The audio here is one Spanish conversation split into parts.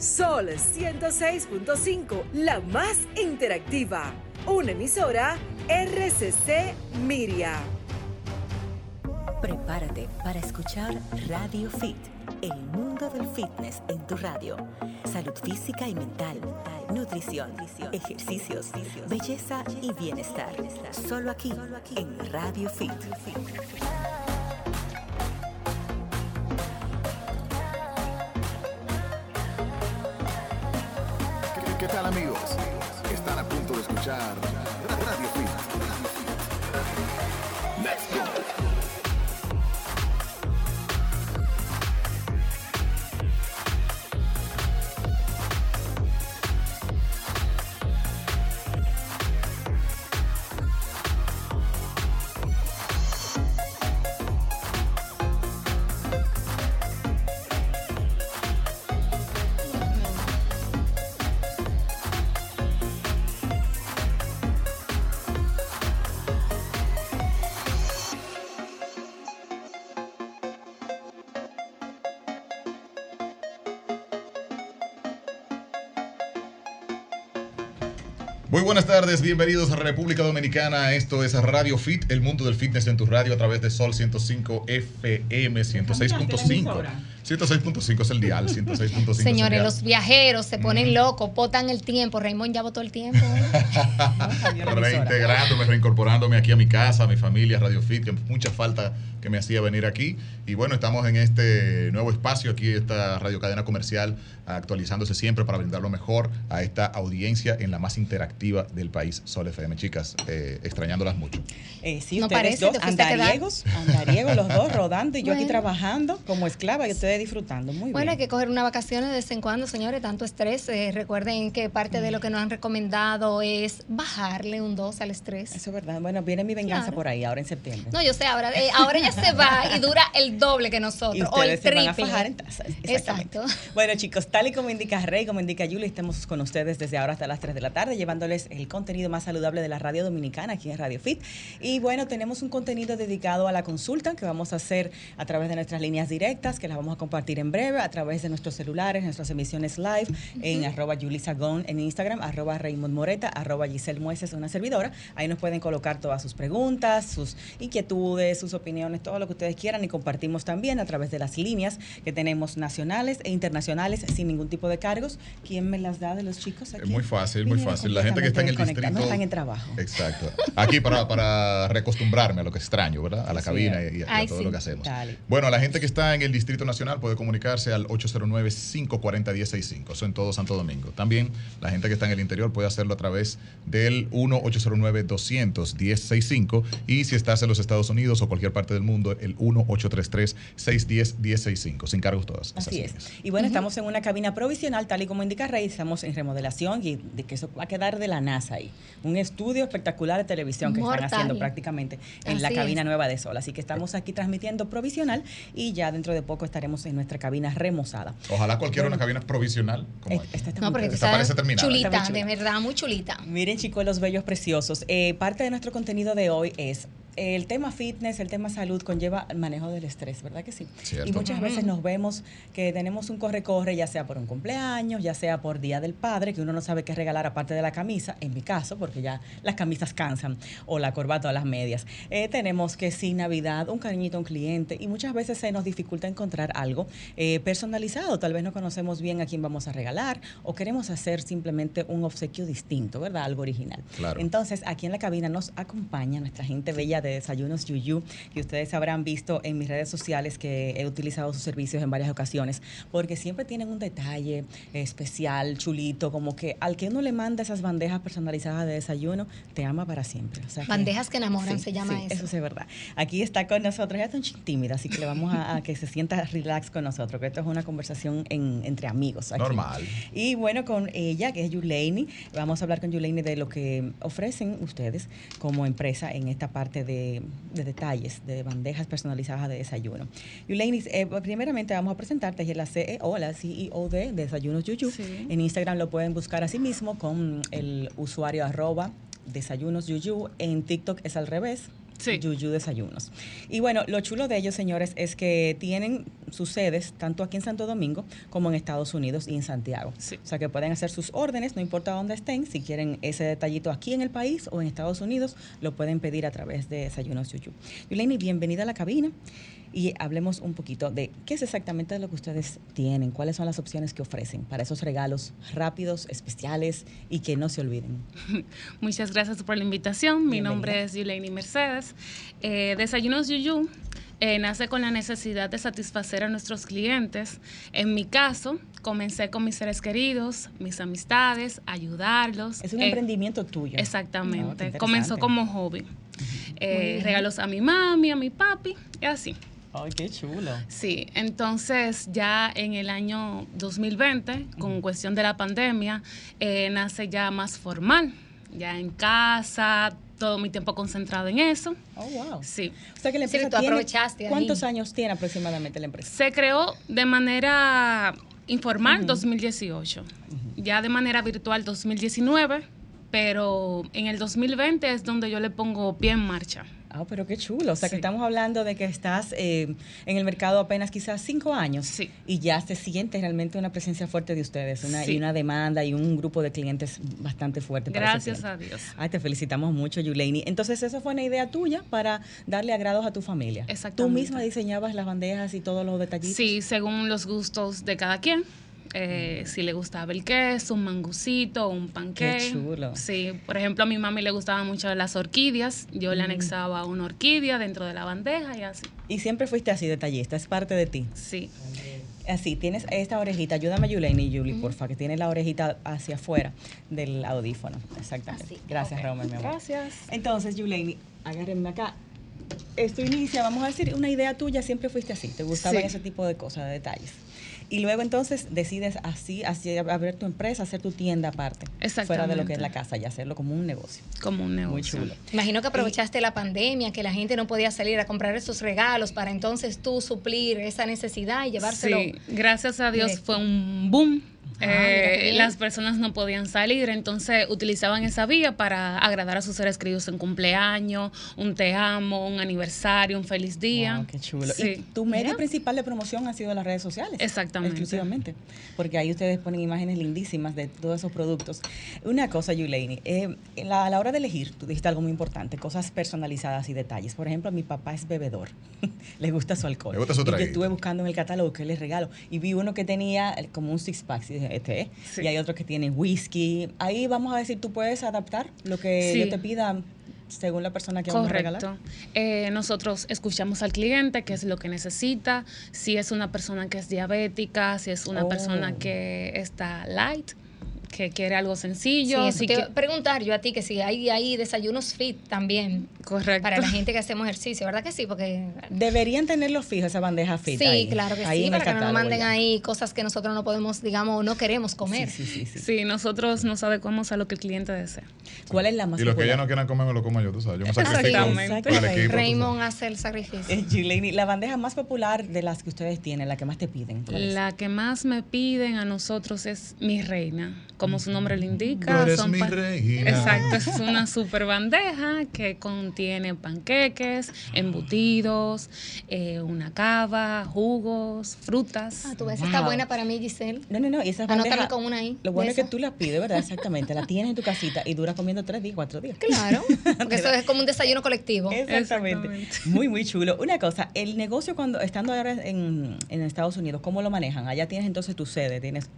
Sol 106.5, la más interactiva. Una emisora RCC Miria. Prepárate para escuchar Radio Fit, el mundo del fitness en tu radio. Salud física y mental, nutrición, ejercicios, belleza y bienestar. Solo aquí, en Radio Fit. Amigos? Están a punto de escuchar Radio Fit. Tardes, bienvenidos a República Dominicana. Esto es Radio Fit, el mundo del fitness en tu radio a través de Sol 105 FM 106.5. 106.5 es el dial, 106.5. Señores, los viajeros se ponen locos, botan el tiempo. Raymond ya votó el tiempo. Reintegrándome, reincorporándome aquí a mi casa, a mi familia, Radio Fit, que mucha falta que me hacía venir aquí. Y bueno, estamos en este nuevo espacio, aquí esta radio cadena comercial, actualizándose siempre para brindar lo mejor a esta audiencia en la más interactiva del país, Sol FM. Chicas, eh, extrañándolas mucho. Eh, sí, No ustedes parece, dos andariegos, andariegos los dos rodando y yo aquí Bueno. trabajando como esclava y ustedes disfrutando. Muy Bueno, hay bien. que coger unas vacaciones de vez en cuando, señores, tanto estrés. Eh, recuerden que parte de lo que nos han recomendado es bajarle un 2 al estrés. Eso es verdad. Bueno, viene mi venganza Claro. por ahí, ahora en septiembre. No, yo sé, ahora, eh, ahora ella se va y dura el doble que nosotros, Y o el se van a triple. fajar en. Exactamente. Exacto. Bueno, chicos, tal y como indica Rey, como indica Julie, estamos con ustedes desde ahora hasta las 3 de la tarde, llevándoles el contenido más saludable de la radio dominicana aquí en Radio Fit. Y bueno, tenemos un contenido dedicado a la consulta que vamos a hacer a través de nuestras líneas directas, que las vamos a compartir en breve, a través de nuestros celulares, nuestras emisiones live, en arroba Julie Sagón en Instagram, arroba Raymond Moreta, arroba Giselle Mueces, una servidora. Ahí nos pueden colocar todas sus preguntas, sus inquietudes, sus opiniones, todo lo que ustedes quieran y compartimos también a través de las líneas que tenemos nacionales e internacionales sin ningún tipo de cargos. ¿Quién me las da de los chicos aquí? Es muy fácil, muy fácil. La gente que está en el. Desconectados, No están en trabajo. Exacto. Aquí para, para recostumbrarme a lo que extraño, ¿verdad? A la Sí, cabina y, y a Ay, todo sí. lo que hacemos. Dale. Bueno, la gente que está en el Distrito Nacional puede comunicarse al 809-540-1065. Eso en todo Santo Domingo. También la gente que está en el interior puede hacerlo a través del 1-809-200-1065. Y si estás en los Estados Unidos o cualquier parte del mundo, el 1-833-610-1065. Sin cargos todas. Así es. líneas. Y bueno, estamos en una cabina provisional, tal y como indica Rey, estamos en remodelación y de que eso va a quedar de la NASA ahí. Un estudio espectacular de televisión que Mortal. están haciendo prácticamente en la cabina es. nueva de Sol. Así que estamos aquí transmitiendo provisional y ya dentro de poco estaremos en nuestra cabina remozada. Ojalá cualquiera Bueno. una cabina provisional como esta. esta está No, muy porque Esta está parece terminada. chulita, de verdad, muy chulita. Miren, chicos, los bellos preciosos. Eh, parte de nuestro contenido de hoy es el tema fitness, el tema salud conlleva el manejo del estrés, ¿verdad que sí? Cierto. Y muchas veces nos vemos que tenemos un corre-corre, ya sea por un cumpleaños, ya sea por Día del Padre, que uno no sabe qué regalar aparte de la camisa, en mi caso, porque ya las camisas cansan, o la corbata o las medias. Eh, tenemos que sí, Navidad, un cariñito a un cliente, y muchas veces se nos dificulta encontrar algo eh, personalizado. Tal vez no conocemos bien a quién vamos a regalar, o queremos hacer simplemente un obsequio distinto, ¿verdad? Algo original. Claro. Entonces, aquí en la cabina nos acompaña nuestra gente bella de Desayunos Yuyu, que ustedes habrán visto en mis redes sociales que he utilizado sus servicios en varias ocasiones, porque siempre tienen un detalle especial, chulito, como que al que uno le manda esas bandejas personalizadas de desayuno, te ama para siempre. O sea que- Bandejas que enamoran, se llama sí, eso. Eso sí es verdad. Aquí está con nosotros, ella está un tímida, así que le vamos a, a que se sienta relax con nosotros, que esto es una conversación en- entre amigos. aquí. Normal. Y bueno, con ella, que es Yuleini, vamos a hablar con Yuleini de lo que ofrecen ustedes como empresa en esta parte de, de detalles, de bandejas personalizadas de desayuno. Yuleini, eh, primeramente vamos a presentarte, ella es la CEO, la CEO de Desayunos Yuyu. Sí. En Instagram lo pueden buscar así mismo con el usuario arroba desayunos yuyu. En TikTok es al revés. Sí. Yuyu Desayunos. Y bueno, lo chulo de ellos, señores, es que tienen sus sedes tanto aquí en Santo Domingo como en Estados Unidos y en Santiago. Sí. O sea que pueden hacer sus órdenes, no importa dónde estén, si quieren ese detallito aquí en el país o en Estados Unidos, lo pueden pedir a través de Desayunos Yuyu. Yuleni, bienvenida a la cabina y hablemos un poquito de qué es exactamente lo que ustedes tienen, cuáles son las opciones que ofrecen para esos regalos rápidos, especiales y que no se olviden. Muchas gracias por la invitación. Mi Bienvenida. nombre es Yuleni Mercedes. Eh, Desayunos Yuyu eh, nace con la necesidad de satisfacer a nuestros clientes. En mi caso, comencé con mis seres queridos, mis amistades, ayudarlos. Es un Eh, emprendimiento tuyo. Exactamente. qué Comenzó como hobby. Eh, regalos a mi mami, a mi papi y así. Ay, qué chulo. Sí, entonces ya en el año 2020, con cuestión de la pandemia, eh, nace ya más formal, ya en casa, todo mi tiempo concentrado en eso. Oh, wow. Sí, O sea que la Sí, empresa tú tiene- aprovechaste ahí. ¿Cuántos años tiene aproximadamente la empresa? se creó de manera informal 2018, ya de manera virtual 2019, pero en el 2020 es donde yo le pongo pie en marcha. Ah, pero qué chulo. O sea, que estamos hablando de que estás eh, en el mercado apenas quizás cinco años. Sí. Y ya se siente realmente una presencia fuerte de ustedes, una, Sí. y una demanda y un grupo de clientes bastante fuerte. Gracias a Dios. Ay, te felicitamos mucho, Yuleini. Entonces, eso fue una idea tuya para darle agrados a tu familia. Tú Exactamente. misma diseñabas las bandejas y todos los detallitos. Sí, según los gustos de cada quien. Eh, si le gustaba el queso, un mangucito, un panqué. Qué chulo. Sí, por ejemplo, a mi mami le gustaban mucho las orquídeas. Yo Mm. le anexaba una orquídea dentro de la bandeja y así. Y siempre fuiste así detallista, es parte de ti. Sí. Así, tienes esta orejita. Ayúdame, Yuleni y Julie, porfa, que tiene la orejita hacia afuera del audífono. Exactamente. Así, Gracias, ok. Romer, mi amor. Gracias. Entonces, Yuleni, agárrenme acá. Esto inicia, vamos a decir, una idea tuya, siempre fuiste así, te gustaban Sí. ese tipo de cosas, de detalles. Y luego entonces decides así, así abrir tu empresa, hacer tu tienda aparte, fuera de lo que es la casa y hacerlo como un negocio. Como un negocio. Muy chulo. Imagino que aprovechaste la pandemia, que la gente no podía salir a comprar esos regalos para entonces tú suplir esa necesidad y llevárselo. Sí, gracias a Dios directo. fue un boom. Ah, Eh, las personas no podían salir, entonces utilizaban esa vía para agradar a sus seres queridos en cumpleaños, un te amo, un aniversario, un feliz día. Wow, qué chulo. Sí. Y tu medio principal de promoción ha sido las redes sociales. Exactamente. Exclusivamente. Porque ahí ustedes ponen imágenes lindísimas de todos esos productos. Una cosa, Yuleini, eh, la- a la hora de elegir, tú dijiste algo muy importante, cosas personalizadas y detalles. Por ejemplo, mi papá es bebedor. Le gusta su alcohol. Le gusta su y yo estuve buscando en el catálogo que les regalo. Y vi uno que tenía como un six pack, este es. Sí. Y hay otro que tiene whisky. Ahí vamos a decir, tú puedes adaptar lo que Sí. yo te pida según la persona que vamos a regalar. Correcto. Eh, nosotros escuchamos al cliente, qué es lo que necesita, si es una persona que es diabética, si es una Oh. persona que está light, que quiere algo Sí, sencillo. si que- a preguntar yo a ti que si hay ahí desayunos fit también correcto. para la gente que hacemos ejercicio, ¿verdad que sí? Porque Deberían tenerlo fijo, esa bandeja fit. sí, ahí, claro que ahí sí, para que no nos manden ya. ahí cosas que nosotros no podemos, digamos, o no queremos comer. Sí, sí, sí, sí. Sí, nosotros nos adecuamos a lo que el cliente desea. ¿Cuál es la más Y los que ya no quieran comer, me lo como yo, tú sabes. Yo me sacrifico Exactamente. con el equipo. tú sabes. Raymond hace el sacrificio. Eh, Gileini, la bandeja más popular de las que ustedes tienen, la que más te piden. ¿cuál es? La que más me piden a nosotros es mi reina, como su nombre le indica. Tú eres son mi reina. Exacto, es una super bandeja que contiene panqueques, embutidos, eh, una cava, jugos, frutas. Ah, tú ves, está buena para mí, Giselle. No, no, no, y esa Anótame bandeja. con una ahí, Lo bueno es que tú la pides, ¿verdad? Exactamente. la tienes en tu casita y dura comiendo tres días, cuatro días. Claro, porque eso es como un desayuno colectivo. Exactamente. Exactamente. Muy, muy chulo. Una cosa, el negocio cuando, estando ahora en, en Estados Unidos, ¿cómo lo manejan? Allá tienes entonces tu sede, tienes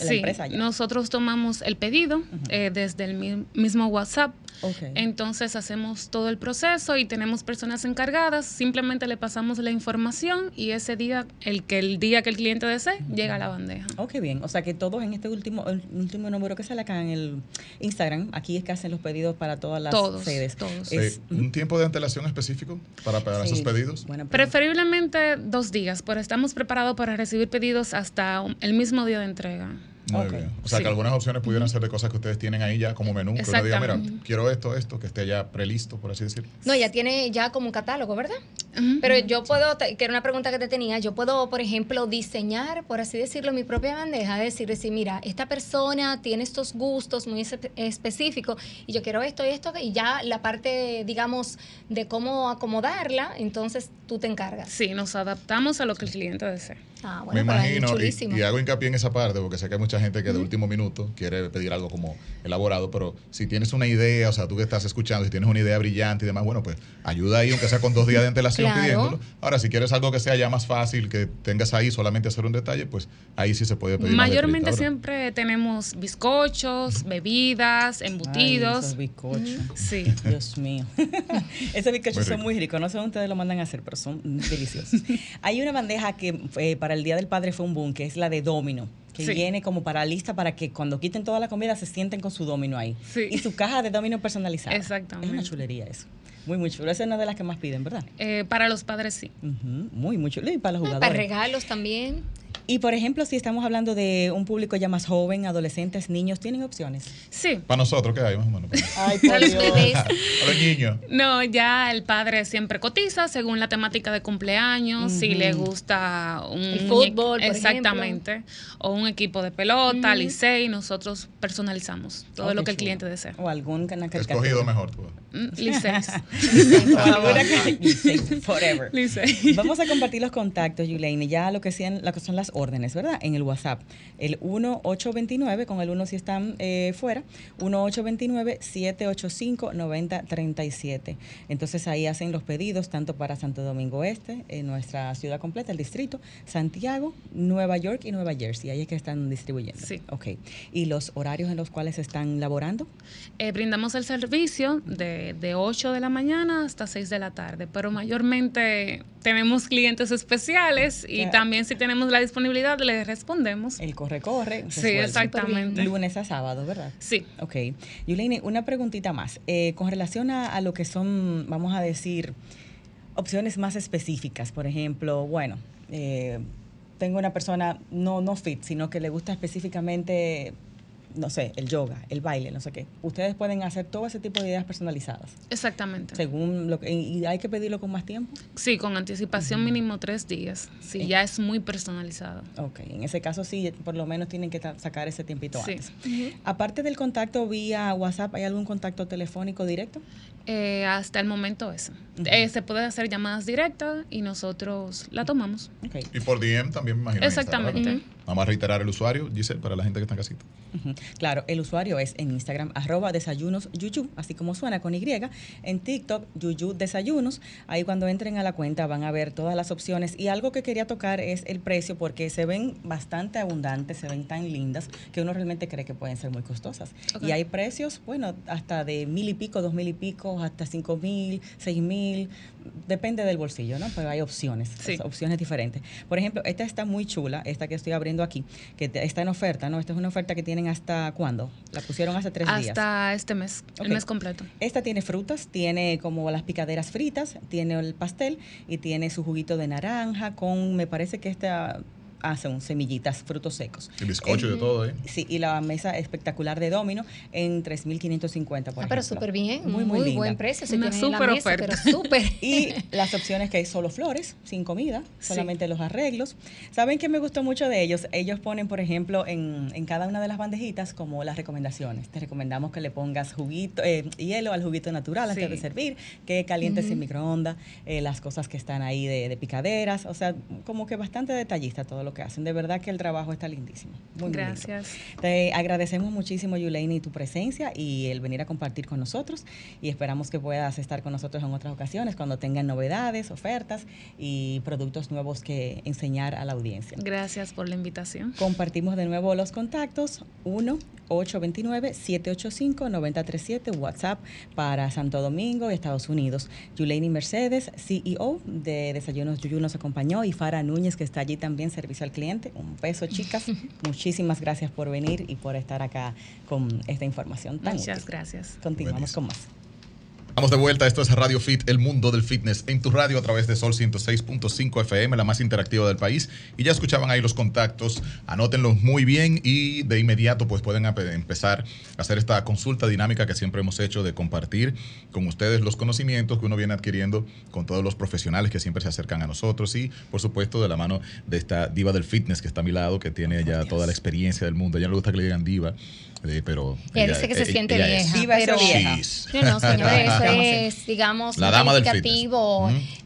la Sí, empresa nosotros tomamos el pedido eh, desde el mi- mismo WhatsApp. Ok. Entonces hacemos todo el proceso y tenemos personas encargadas. Simplemente le pasamos la información y ese día, el que el día que el cliente desee, llega a la bandeja. Oh, qué bien. O sea que todos en este último, el último número que sale acá en el Instagram, aquí es que hacen los pedidos para todas las Todos, sedes. todos. Sí, Es- ¿Un tiempo de antelación específico para, para sí, esos pedidos? pregunta. Preferiblemente dos días, pero estamos preparados para recibir pedidos hasta el mismo día de entrega. Muy bien. O sea, Sí. que algunas opciones pudieran ser de cosas que ustedes tienen ahí ya como menú. Que uno diga, mira, quiero esto, esto, que esté ya prelisto, por así decirlo. No, ella tiene ya como un catálogo, ¿verdad? Pero yo puedo, que era una pregunta que te tenía, yo puedo, por ejemplo, diseñar, por así decirlo, mi propia bandeja, decir, decir, mira, esta persona tiene estos gustos muy espe- específicos y yo quiero esto y esto, y ya la parte, digamos, de cómo acomodarla, entonces tú te encargas. Sí, nos adaptamos a lo que el cliente desea. Ah, Me bueno, pero ahí imagino, chulísimo. y, y hago hincapié en esa parte, porque sé que hay mucha gente que de último minuto quiere pedir algo como elaborado, pero si tienes una idea, o sea, tú que estás escuchando, si tienes una idea brillante y demás, bueno, pues ayuda ahí, aunque sea con dos días de antelación Claro. pidiéndolo. Ahora, si quieres algo que sea ya más fácil, que tengas ahí solamente hacer un detalle, pues ahí sí se puede pedir Mayormente siempre tenemos bizcochos, bebidas, Ay, embutidos. esos bizcochos. sí. Dios mío. Esos bizcochos Muy son rico. muy ricos. No sé dónde ustedes lo mandan a hacer, pero son deliciosos. Hay una bandeja que eh, para el Día del Padre fue un boom, que es la de domino. Que Sí. viene como para lista para que cuando quiten toda la comida se sienten con su domino ahí. Sí. Y su caja de domino personalizada. Exactamente. Es una chulería eso. Muy, muy chulo. Esa es una de las que más piden, ¿verdad? Eh, para los padres sí. Muy, muy chulo. Y para los Ah, jugadores. Para regalos también. Y por ejemplo, si estamos hablando de un público ya más joven, adolescentes, niños, ¿tienen opciones? Sí. Para nosotros, ¿qué hay más o menos? Ay, Para los bebés. Para los niños. No, ya el padre siempre cotiza según la temática de cumpleaños, si le gusta un El fútbol, por exactamente, o un equipo de pelota, licey, nosotros personalizamos todo Oh, lo que el cliente desea. O algún canal Escogido mejor. tú. Forever. Licey. Vamos a compartir los contactos, Yulaine, ya lo que, sean, lo que son las órdenes, ¿verdad? En el WhatsApp. El 1829, con el 1 si están eh, fuera, 1829-785-9037. Entonces ahí hacen los pedidos tanto para Santo Domingo Este, en nuestra ciudad completa, el distrito, Santiago, Nueva York y Nueva Jersey. Ahí es que están distribuyendo. Sí. Ok. ¿Y los horarios en los cuales están laborando? Eh, brindamos el servicio de, de 8 de la mañana hasta 6 de la tarde, pero mayormente tenemos clientes especiales y también si tenemos la disponibilidad les respondemos. El corre-corre. Sí, exactamente. Lunes a sábado, ¿verdad? Sí. Ok. Yuleine, una preguntita más. Eh, con relación a, a lo que son, vamos a decir, opciones más específicas. Por ejemplo, bueno, eh, tengo una persona no, no fit, sino que le gusta específicamente, no sé, el yoga, el baile, no sé qué. Ustedes pueden hacer todo ese tipo de ideas personalizadas. Exactamente. Según lo que, y hay que pedirlo con más tiempo. Sí, con anticipación mínimo tres días. Sí, Eh. ya es muy personalizado. Ok, en ese caso sí, por lo menos tienen que sacar ese tiempito Sí. antes. Aparte del contacto vía WhatsApp, ¿hay algún contacto telefónico directo? Eh, hasta el momento eso. Eh, se puede hacer llamadas directas y nosotros la tomamos. Y por DM también me imagino. Exactamente. ¿verdad? Vamos a reiterar el usuario, Giselle, para la gente que está en casita. Claro, el usuario es en Instagram, arroba desayunos yuyu, así como suena con Y. En TikTok, yuyu desayunos. Ahí cuando entren a la cuenta van a ver todas las opciones. Y algo que quería tocar es el precio, porque se ven bastante abundantes, se ven tan lindas, que uno realmente cree que pueden ser muy costosas. Y hay precios, bueno, hasta de mil y pico, dos mil y pico, hasta cinco mil, seis mil. Depende del bolsillo, ¿no? Pero hay opciones, Sí. opciones diferentes. Por ejemplo, esta está muy chula, esta que estoy abriendo aquí, que está en oferta, ¿no? Esta es una oferta que tienen hasta cuándo? La pusieron hace tres días. Hasta este mes, el mes completo. Esta tiene frutas, tiene como las picaderas fritas, tiene el pastel y tiene su juguito de naranja con, me parece que esta hacen semillitas, frutos secos. Y bizcocho y de todo ahí. Sí, y la mesa espectacular de domino en 3.550, por Ah, pero súper bien, Muy, muy, muy linda. buen precio. Se Una tiene en la súper oferta. pero súper. Y las opciones que hay solo flores, sin comida, Sí. solamente los arreglos. ¿Saben qué me gustó mucho de ellos? Ellos ponen, por ejemplo, en, en cada una de las bandejitas como las recomendaciones. Te recomendamos que le pongas juguito, eh, hielo al juguito natural antes Sí. de servir, que calientes en microondas, eh, las cosas que están ahí de, de picaderas. O sea, como que bastante detallista todo lo que hacen. De verdad que el trabajo está lindísimo. Muy. Gracias. Te agradecemos muchísimo, Yulaini, tu presencia y el venir a compartir con nosotros. Y esperamos que puedas estar con nosotros en otras ocasiones cuando tengan novedades, ofertas y productos nuevos que enseñar a la audiencia. Gracias por la invitación. Compartimos de nuevo los contactos. 1-829-785-9037, WhatsApp para Santo Domingo y Estados Unidos. Yulaini Mercedes, CEO de Desayunos Yuyu, nos acompañó y Fara Núñez, que está allí también, servicio al cliente. Un beso, chicas. Muchísimas gracias por venir y por estar acá con esta información tan Muchas útil. gracias. Continuamos Buenísimo. con más. Vamos de vuelta, esto es Radio Fit, el mundo del fitness, en tu radio a través de Sol 106.5 FM, la más interactiva del país. Y ya escuchaban ahí los contactos, anótenlos muy bien y de inmediato pues pueden empezar a hacer esta consulta dinámica que siempre hemos hecho de compartir con ustedes los conocimientos que uno viene adquiriendo con todos los profesionales que siempre se acercan a nosotros y por supuesto de la mano de esta diva del fitness que está a mi lado, que tiene ya toda la experiencia del mundo. A ella no le gusta que le digan diva, eh, pero... Ella dice que se ella- siente ella vieja. es pero- vieja. No, no, señores, eso es, digamos, La un dama del fitness.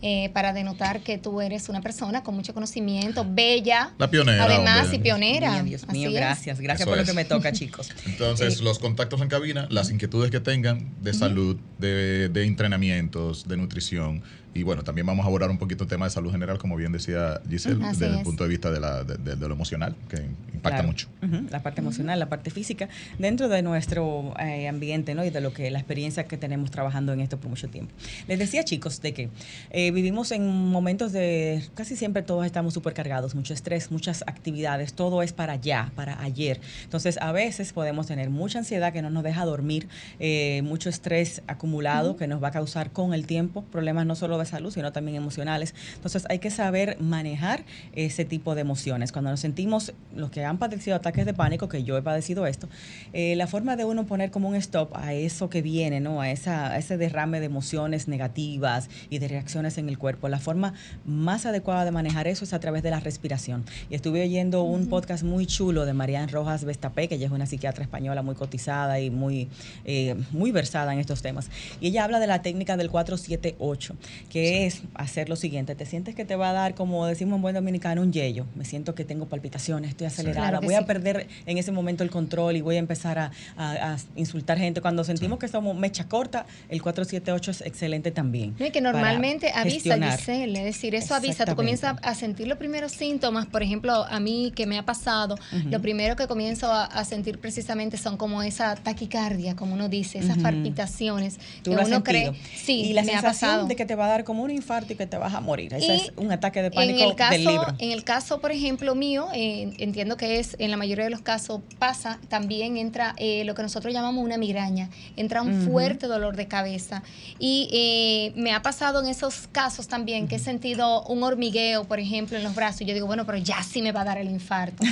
eh, para denotar que tú eres una persona con mucho conocimiento, bella. La pionera, Además, hombre. y pionera. Mía, Dios mío, Así gracias. Gracias Eso por lo es. que me toca, chicos. Entonces, Eh, los contactos en cabina, las inquietudes que tengan de salud, de, de entrenamientos, de nutrición. Y bueno, también vamos a abordar un poquito el tema de salud general, como bien decía Giselle, Así desde el punto de vista de, la, de- de- de lo emocional, que impacta Claro. mucho. La parte emocional, la parte física, dentro de nuestro eh, ambiente, ¿no? Y de lo que la experiencia que tenemos trabajando en esto por mucho tiempo. Les decía, chicos, de que eh, vivimos en momentos de casi siempre todos estamos supercargados, mucho estrés, muchas actividades, todo es para allá, para ayer. Entonces, a veces podemos tener mucha ansiedad que no nos deja dormir, eh, mucho estrés acumulado que nos va a causar con el tiempo problemas no solo de salud, sino también emocionales. Entonces, hay que saber manejar ese tipo de emociones. Cuando nos sentimos, los que han padecido ataques de pánico, que yo he padecido esto, eh, la forma de uno poner como un stop a eso que viene, ¿no? A, esa, a ese derrame de emociones negativas y de reacciones en el cuerpo. La forma más adecuada de manejar eso es a través de la respiración. Y estuve oyendo un podcast muy chulo de Marian Rojas Vestapé, que ella es una psiquiatra española muy cotizada y muy, eh, muy versada en estos temas. Y ella habla de la técnica del 478, que es hacer lo siguiente. Te sientes que te va a dar, como decimos en buen dominicano, un yello. Me siento que tengo palpitaciones, estoy acelerada, Claro que voy a sí. perder en ese momento el control y voy a empezar a, a- a insultar gente. Cuando sentimos que somos mecha corta, el 478 es excelente también. No, y que normalmente avisa. Giselle, es decir, eso avisa, tú comienzas a sentir los primeros síntomas, por ejemplo, a mí que me ha pasado, lo primero que comienzo a, a sentir precisamente son como esa taquicardia, como uno dice, esas Ujú. palpitaciones Tú que lo has uno cree, sentido. sí, y la me ha sensación pasado. de que te va a dar como un infarto y que te vas a morir. Ese es un ataque de en pánico el caso, del libro. En el caso, por ejemplo, mío, eh, entiendo que es, en la mayoría de los casos pasa, también entra eh, lo que nosotros llamamos una migraña, entra un fuerte dolor de cabeza. Y eh, me ha pasado en esos casos también que he sentido un hormigueo, por ejemplo, en los brazos. Y yo digo, bueno, pero ya sí me va a dar el infarto.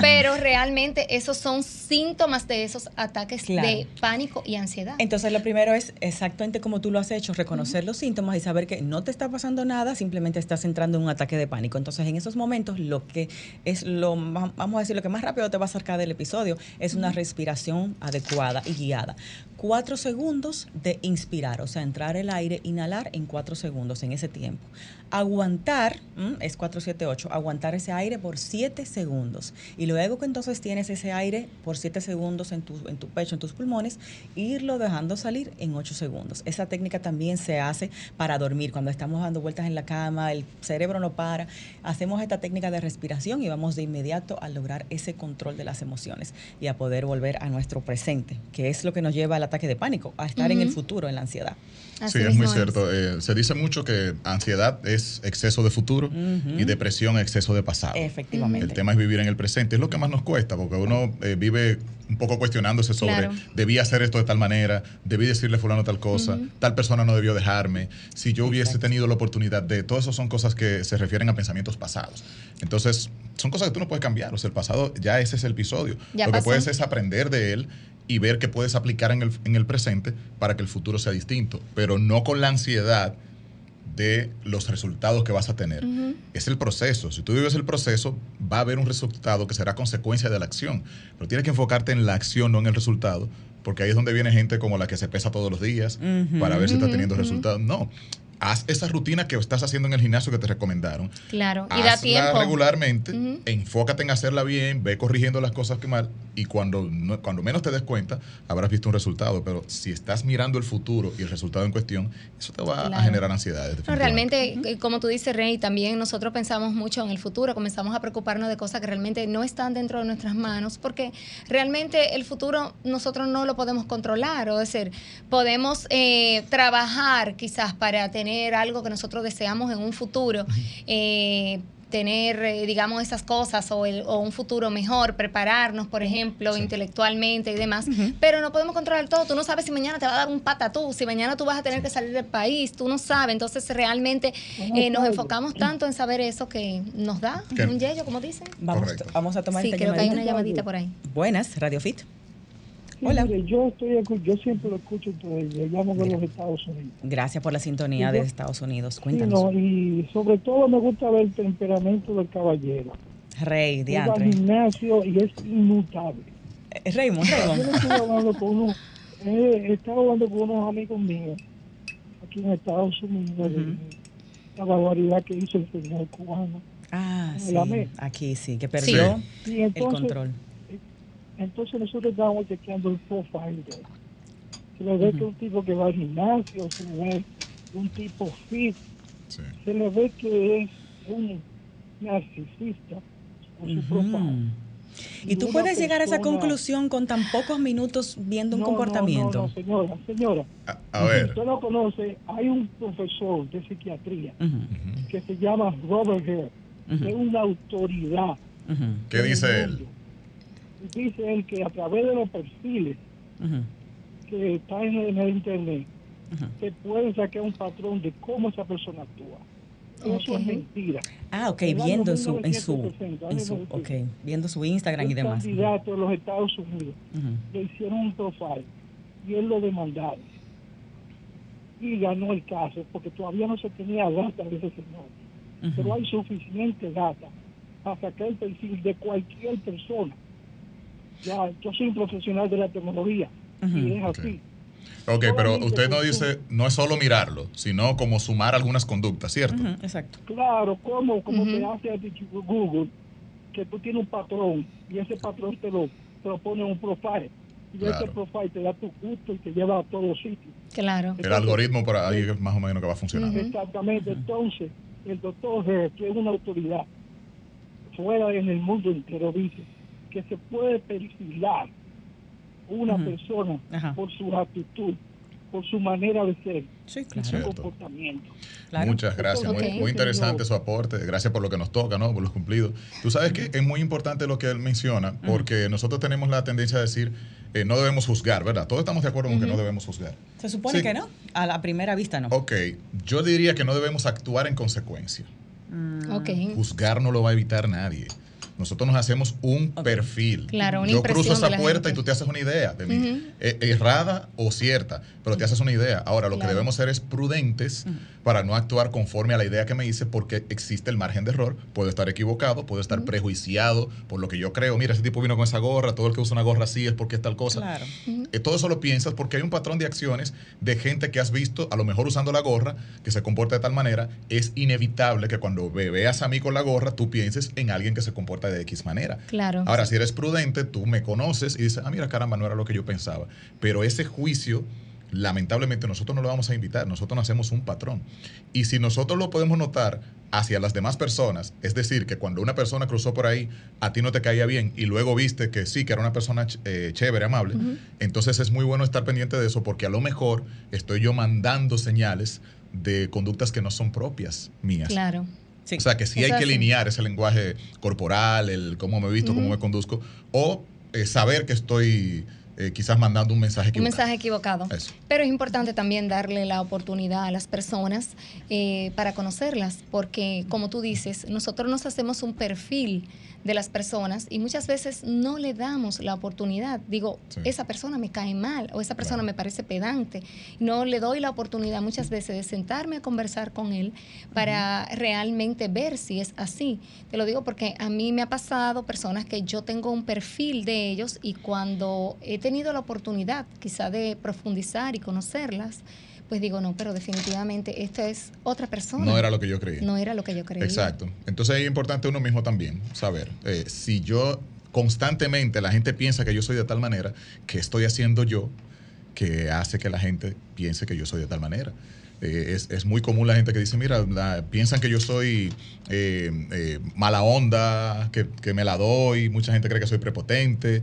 pero realmente esos son síntomas de esos ataques Claro. de pánico y ansiedad. Entonces lo primero es exactamente como tú lo has hecho, reconocer los síntomas y saber que no te está pasando nada, simplemente estás entrando en un ataque de pánico. Entonces en esos momentos lo que es lo más, vamos a decir, lo que más rápido te va a acercar del episodio es una respiración adecuada y guiada. Cuatro segundos de inspirar, o sea, entrar el aire, inhalar en cuatro segundos en ese tiempo. Aguantar, es 478, aguantar ese aire por siete segundos. Y luego que entonces tienes ese aire por siete segundos en tu, en tu pecho, en tus pulmones, irlo dejando salir en ocho segundos. Esa técnica también se hace para dormir. Cuando estamos dando vueltas en la cama, el cerebro no para, hacemos esta técnica de respiración y vamos de inmediato a lograr ese control de las emociones y a poder volver a nuestro presente, que es lo que nos lleva al ataque de pánico, a estar en el futuro, en la ansiedad. Así sí, es muy cierto. Eh, se dice mucho que ansiedad es exceso de futuro y depresión exceso de pasado. Efectivamente. El tema es vivir en el presente. Es lo que más nos cuesta, porque uno eh, vive un poco cuestionándose sobre, Claro. debí hacer esto de tal manera, debí decirle a fulano tal cosa, tal persona no debió dejarme, si yo hubiese Exacto. tenido la oportunidad de... Todo eso son cosas que se refieren a pensamientos pasados. Entonces, son cosas que tú no puedes cambiar. O sea, el pasado, ya ese es el episodio. Ya lo que puedes es aprender de él y ver qué puedes aplicar en el, en el presente para que el futuro sea distinto, pero no con la ansiedad de los resultados que vas a tener. Es el proceso. Si tú vives el proceso, va a haber un resultado que será consecuencia de la acción. Pero tienes que enfocarte en la acción, no en el resultado, porque ahí es donde viene gente como la que se pesa todos los días para ver si está teniendo resultados. No. Haz esa rutina que estás haciendo en el gimnasio que te recomendaron. Claro, y da Hazla tiempo. regularmente, enfócate en hacerla bien, ve corrigiendo las cosas que mal y cuando, no- cuando menos te des cuenta habrás visto un resultado. Pero si estás mirando el futuro y el resultado en cuestión, eso te va a generar ansiedades. No, definitivamente. realmente, eh, como tú dices, Rey, también nosotros pensamos mucho en el futuro, comenzamos a preocuparnos de cosas que realmente no están dentro de nuestras manos, porque realmente el futuro nosotros no lo podemos controlar, o decir, podemos eh, trabajar quizás para tener algo que nosotros deseamos en un futuro. eh, tener, eh, digamos, esas cosas o, el- o un futuro mejor, prepararnos, por ejemplo, intelectualmente y demás, pero no podemos controlar todo. Tú no sabes si mañana te va a dar un patatú, si mañana tú vas a tener que salir del país, tú no sabes. Entonces, realmente eh, nos enfocamos tanto en saber eso que nos da ¿Qué? un yello, como dicen. Vamos, vamos a tomar Sí, esta creo que hay una llamadita. llamadita por ahí. Buenas, Radio Fit. Sí, Hola. mire, yo estoy yo siempre lo escucho ustedes, le llamo de los Estados Unidos. Gracias por la sintonía de Estados Unidos. Sí, Cuéntanos. no, y sobre todo me gusta ver el temperamento del caballero. Rey, diantre. gimnasio y es inmutable. Eh, Raymond, Yo Raymond. estoy hablando con unos, eh, estaba hablando con unos amigos míos aquí en Estados Unidos de la barbaridad que hizo el señor cubano. Ah, sí. Aquí sí, que perdió Y el entonces, control. Entonces nosotros estábamos chequeando el profile de él. Se le ve que es un tipo que va al gimnasio, se le ve un tipo fit, Sí. se le ve que es un narcisista con su profile. Ujú. ¿Y tú puedes llegar a esa conclusión con tan pocos minutos viendo un No, comportamiento? No, no, señora, señora. A, a ver, Usted lo conoce, hay un profesor de psiquiatría que se llama Robert Hare, que es una autoridad. ¿qué dice él? Mundo. Dice él que a través de los perfiles que están en, el internet, se puede sacar un patrón de cómo esa persona actúa. Eso es mentira. Ah, ok, viendo en su, en su, 1960, en su, año ok, viendo su Instagram y Un demás. candidato de los Estados Unidos Ujú. le hicieron un profile y él lo demandaron. Y ganó el caso porque todavía no se tenía data de ese señor. Pero hay suficiente data para sacar el perfil de cualquier persona. Ya, yo soy un profesional de la tecnología y es así. Ok, pero usted no dice, no es solo mirarlo, sino como sumar algunas conductas, ¿cierto? Exacto. Claro, como, como te hace Google, que tú tienes un patrón y ese patrón te lo, te lo pone en un profile. Y Claro. ese profile te da tu gusto y te lleva a todos sitios. Claro. El algoritmo por ahí es más o menos que va funcionando. Exactamente. Entonces, el doctor G, que es una autoridad fuera en el mundo entero, dice que se puede perfilar una persona Ajá. por su actitud, por su manera de ser, Sí, su claro. Comportamiento. claro. Muchas gracias, muy, muy interesante su aporte, gracias por lo que nos toca, ¿no? Por los cumplidos. Tú sabes que es muy importante lo que él menciona, porque nosotros tenemos la tendencia a decir, eh, no debemos juzgar, ¿verdad? Todos estamos de acuerdo con que no debemos juzgar. Se supone Sí. que no. A la primera vista no. Ok, yo diría que no debemos actuar en consecuencia. Mm, Ok. Juzgar no lo va a evitar nadie. Nosotros nos hacemos un perfil. Claro, una Yo cruzo esa puerta gente. y tú te haces una idea de mí. Eh, errada o cierta, pero te haces una idea. Ahora, lo que debemos ser es prudentes para no actuar conforme a la idea que me hice porque existe el margen de error. Puedo estar equivocado, puedo estar prejuiciado por lo que yo creo. Mira, ese tipo vino con esa gorra, todo el que usa una gorra así es porque es tal cosa. Claro. Eh, todo eso lo piensas porque hay un patrón de acciones de gente que has visto, a lo mejor usando la gorra, que se comporta de tal manera, es inevitable que cuando ve- veas a mí con la gorra, tú pienses en alguien que se comporta de X manera. Claro. Ahora, si eres prudente, tú me conoces y dices, ah, mira, caramba, no era lo que yo pensaba. Pero ese juicio, lamentablemente, nosotros no lo vamos a invitar, nosotros no hacemos un patrón. Y si nosotros lo podemos notar hacia las demás personas, es decir, que cuando una persona cruzó por ahí, a ti no te caía bien y luego viste que sí, que era una persona ch- eh, chévere, amable, entonces es muy bueno estar pendiente de eso porque a lo mejor estoy yo mandando señales de conductas que no son propias mías. Claro. Sí. O sea, que sí hay que sí. linear ese lenguaje corporal, el cómo me visto, cómo me conduzco, o eh, saber que estoy eh, quizás mandando un mensaje Un equivocado. mensaje equivocado. Eso. Pero es importante también darle la oportunidad a las personas eh, para conocerlas, porque como tú dices, nosotros nos hacemos un perfil de las personas y muchas veces no le damos la oportunidad. Digo, Sí. esa persona me cae mal o esa persona Claro. me parece pedante. No le doy la oportunidad muchas veces de sentarme a conversar con él para realmente ver si es así. Te lo digo porque a mí me ha pasado personas que yo tengo un perfil de ellos y cuando he tenido la oportunidad quizá de profundizar y conocerlas, pues digo, no, pero definitivamente esta es otra persona. No era lo que yo creía. No era lo que yo creía. Exacto. Entonces es importante uno mismo también saber eh, si yo constantemente la gente piensa que yo soy de tal manera, ¿qué estoy haciendo yo que hace que la gente piense que yo soy de tal manera? Eh, es, es muy común la gente que dice, mira, la- piensan que yo soy eh, eh, mala onda, que, que me la doy, mucha gente cree que soy prepotente.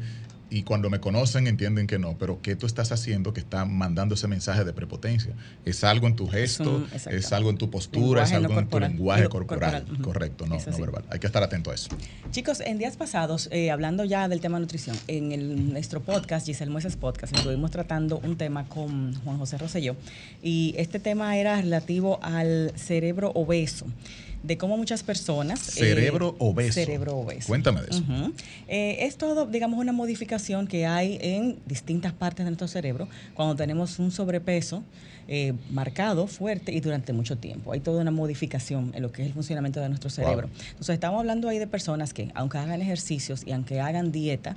Y cuando me conocen entienden que no, pero ¿qué tú estás haciendo que está mandando ese mensaje de prepotencia? ¿Es algo en tu gesto? un-. ¿Es algo en tu postura? Lenguaje ¿Es no algo en tu lenguaje corporal? Correcto, no, no verbal. Hay que estar atento a eso. Chicos, en días pasados, eh, hablando ya del tema nutrición, en el, nuestro podcast, Giselle Mueces Podcast, estuvimos tratando un tema con Juan José Rosselló y este tema era relativo al cerebro obeso, de cómo muchas personas... eh, Cerebro obeso. Cerebro obeso. Cuéntame de eso. Eh, es todo, digamos, una modificación que hay en distintas partes de nuestro cerebro cuando tenemos un sobrepeso eh, marcado, fuerte y durante mucho tiempo. Hay toda una modificación en lo que es el funcionamiento de nuestro cerebro. Entonces, estamos hablando ahí de personas que, aunque hagan ejercicios y aunque hagan dieta,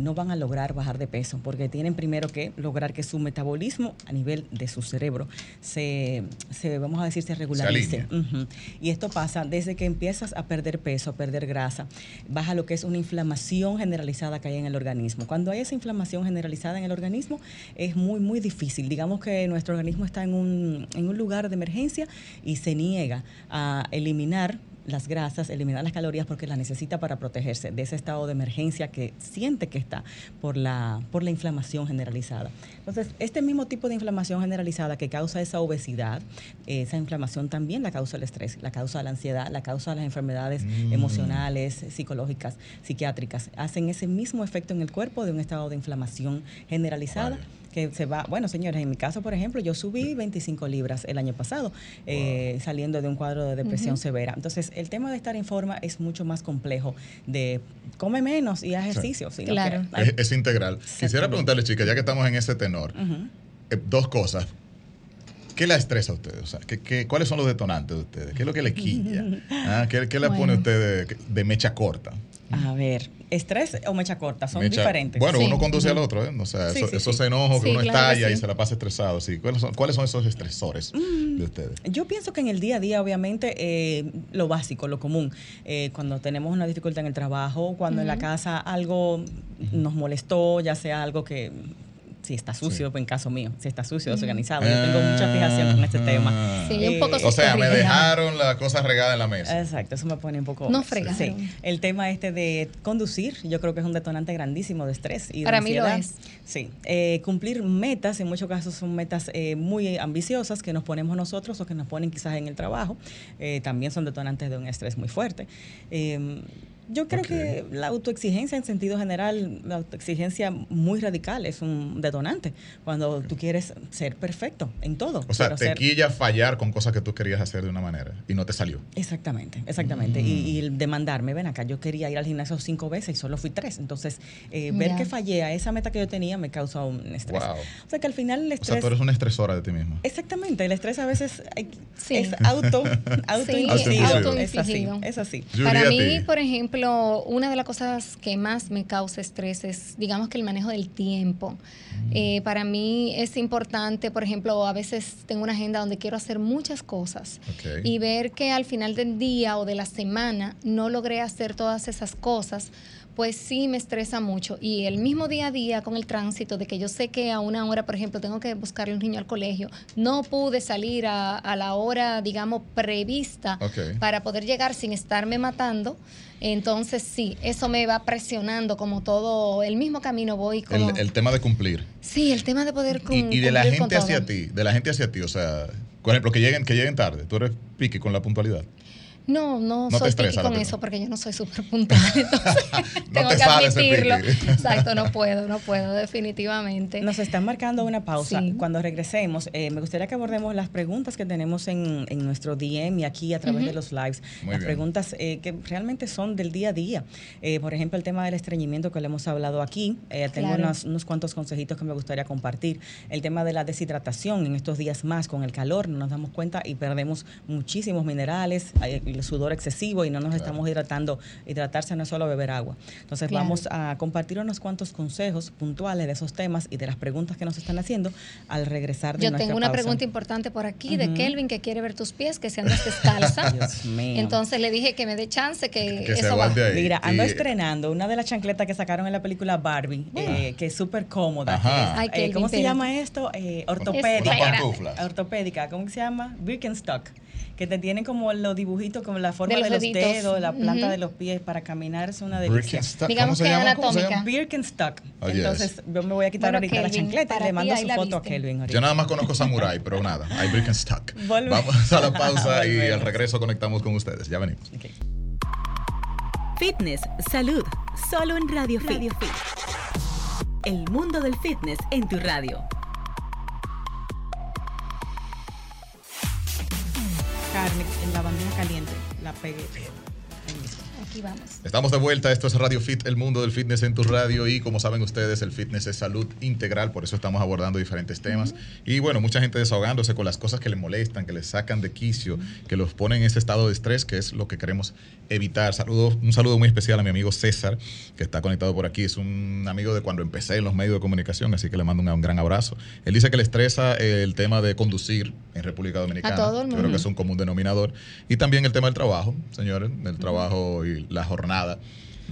no van a lograr bajar de peso porque tienen primero que lograr que su metabolismo a nivel de su cerebro se, se vamos a decir, se regularice. Y esto pasa desde que empiezas a perder peso, a perder grasa, baja lo que es una inflamación generalizada que hay en el organismo. Cuando hay esa inflamación generalizada en el organismo, es muy, muy difícil. Digamos que nuestro organismo está en un, en un lugar de emergencia y se niega a eliminar las grasas, eliminar las calorías porque las necesita para protegerse de ese estado de emergencia que siente que está por la, por la inflamación generalizada. Entonces, este mismo tipo de inflamación generalizada que causa esa obesidad, esa inflamación también la causa el estrés, la causa la ansiedad, la causa las enfermedades Mm. emocionales, psicológicas, psiquiátricas. Hacen ese mismo efecto en el cuerpo de un estado de inflamación generalizada. Que se va, bueno señores, en mi caso por ejemplo, yo subí 25 libras el año pasado, eh, saliendo de un cuadro de depresión severa. Entonces, el tema de estar en forma es mucho más complejo de come menos y haz ejercicio. sino que Claro. hay- Es, es integral. Quisiera preguntarle, chicas, ya que estamos en ese tenor, eh, dos cosas. ¿Qué la estresa a ustedes? O sea, ¿qué, qué- cuáles son los detonantes de ustedes? ¿Qué es lo que le quilla? Ah, ¿Qué, qué le pone a ustedes de, de mecha corta? A ver, estrés o mecha corta, son Mecha- diferentes. Bueno, Sí. uno conduce al otro, ¿eh? O sea, Sí, eso- sí, esos sí. enojos que Sí, uno claro que estalla y sí. se la pasa estresado. Sí. ¿Cuáles, son, ¿Cuáles son esos estresores Mm. de ustedes? Yo pienso que en el día a día, obviamente, eh, lo básico, lo común, eh, cuando tenemos una dificultad en el trabajo, cuando en la casa algo nos molestó, ya sea algo que si está sucio, en caso mío, si está sucio, desorganizado, yo tengo mucha fijación con este tema. Ah. Sí, un poco Eh, O sea, me dejaron la cosa regada en la mesa. Exacto, eso me pone un poco... No fregaron. Sí, el tema este de conducir, yo creo que es un detonante grandísimo de estrés y de Para mí lo es. Sí, eh, cumplir metas, en muchos casos son metas eh, muy ambiciosas que nos ponemos nosotros o que nos ponen quizás en el trabajo, eh, también son detonantes de un estrés muy fuerte. Yo creo que la autoexigencia en sentido general, la autoexigencia muy radical es un detonante cuando tú quieres ser perfecto en todo. O sea, te ser- quilla fallar con cosas que tú querías hacer de una manera y no te salió. Exactamente, exactamente. Mm. Y, y el demandarme, ven acá, yo quería ir al gimnasio cinco veces y solo fui tres. Entonces, eh, ver que fallé a esa meta que yo tenía me causa un estrés. Wow. O sea que al final el O sea, estrés... tú eres una estresora de ti mismo. Exactamente, el estrés a veces hay- Sí. es auto. Autoinducido. es así, es así. Para mí, por ejemplo, una de las cosas que más me causa estrés es, digamos que el manejo del tiempo. Eh, para mí es importante, por ejemplo, a veces tengo una agenda donde quiero hacer muchas cosas Ok. y ver que al final del día o de la semana no logré hacer todas esas cosas, pues sí me estresa mucho. Y el mismo día a día con el tránsito, de que yo sé que a una hora, por ejemplo, tengo que buscarle un niño al colegio, no pude salir a, a la hora, digamos, prevista para poder llegar sin estarme matando. Entonces sí, eso me va presionando como todo, el mismo camino voy como... El, el tema de cumplir. sí, el tema de poder cum- Y, y de la cumplir con gente hacia todo. ti, de la gente hacia ti, o sea, por ejemplo, que lleguen, que lleguen tarde. Tú eres pique con la puntualidad. No, no, No soy estresa con eso porque yo no soy súper puntual. Entonces, tengo te que admitirlo. Exacto, no puedo, no puedo, definitivamente. Nos están marcando una pausa. Sí. Cuando regresemos, eh, me gustaría que abordemos las preguntas que tenemos en, en nuestro DM y aquí a través de los lives. Muy las bien. preguntas eh, que realmente son del día a día. Eh, por ejemplo, el tema del estreñimiento que le hemos hablado aquí. Eh, tengo Claro. unos, unos cuantos consejitos que me gustaría compartir. El tema de la deshidratación en estos días más con el calor, no nos damos cuenta y perdemos muchísimos minerales, hay el sudor excesivo y no nos estamos hidratando. Hidratarse no es solo beber agua. Entonces Claro. vamos a compartir unos cuantos consejos puntuales de esos temas y de las preguntas que nos están haciendo al regresar de Yo nuestra tengo una pausa. pregunta importante por aquí de. Kelvin que quiere ver tus pies, que se andas descalza. Dios mío. Entonces le dije que me dé chance, que, Que se eso va. Mira, ando Y- estrenando una de las chancletas que sacaron en la película Barbie, eh, que es súper cómoda. Ay, eh, Kelvin, ¿Cómo se llama esto? Eh, ortopédica. Ortopédica, ¿cómo se llama? Birkenstock. Que te tienen como los dibujitos, como la forma De de los deditos. dedos, la planta de los pies para caminar es una delicia. Birkenstock, Digamos ¿cómo se que llama? ¿Cómo se anatómica. llama? Birkenstock. Oh, yes. Entonces, yo me voy a quitar Bueno, ahorita la Kelvin, chancleta y le mando su la foto a viste. Kelvin ahorita. Yo nada más conozco Samurai, pero nada, hay Birkenstock. Volve- Vamos a la pausa y al regreso conectamos con ustedes. Ya venimos. Fitness, salud, solo en Radio Fit. El mundo del fitness en tu radio. Carne en la bandeja caliente, la pegué. Aquí vamos. Estamos de vuelta, esto es Radio Fit, el mundo del fitness en tu radio y como saben ustedes, el fitness es salud integral, por eso estamos abordando diferentes temas y bueno, mucha gente desahogándose con las cosas que les molestan, que les sacan de quicio, que los ponen en ese estado de estrés, que es lo que queremos evitar. Saludo, un saludo muy especial a mi amigo César, que está conectado por aquí, es un amigo de cuando empecé en los medios de comunicación, así que le mando un, un gran abrazo. Él dice que le estresa eh, el tema de conducir en República Dominicana. A todo el Yo creo mundo. que es un común denominador. Y también el tema del trabajo, señores, el trabajo y la jornada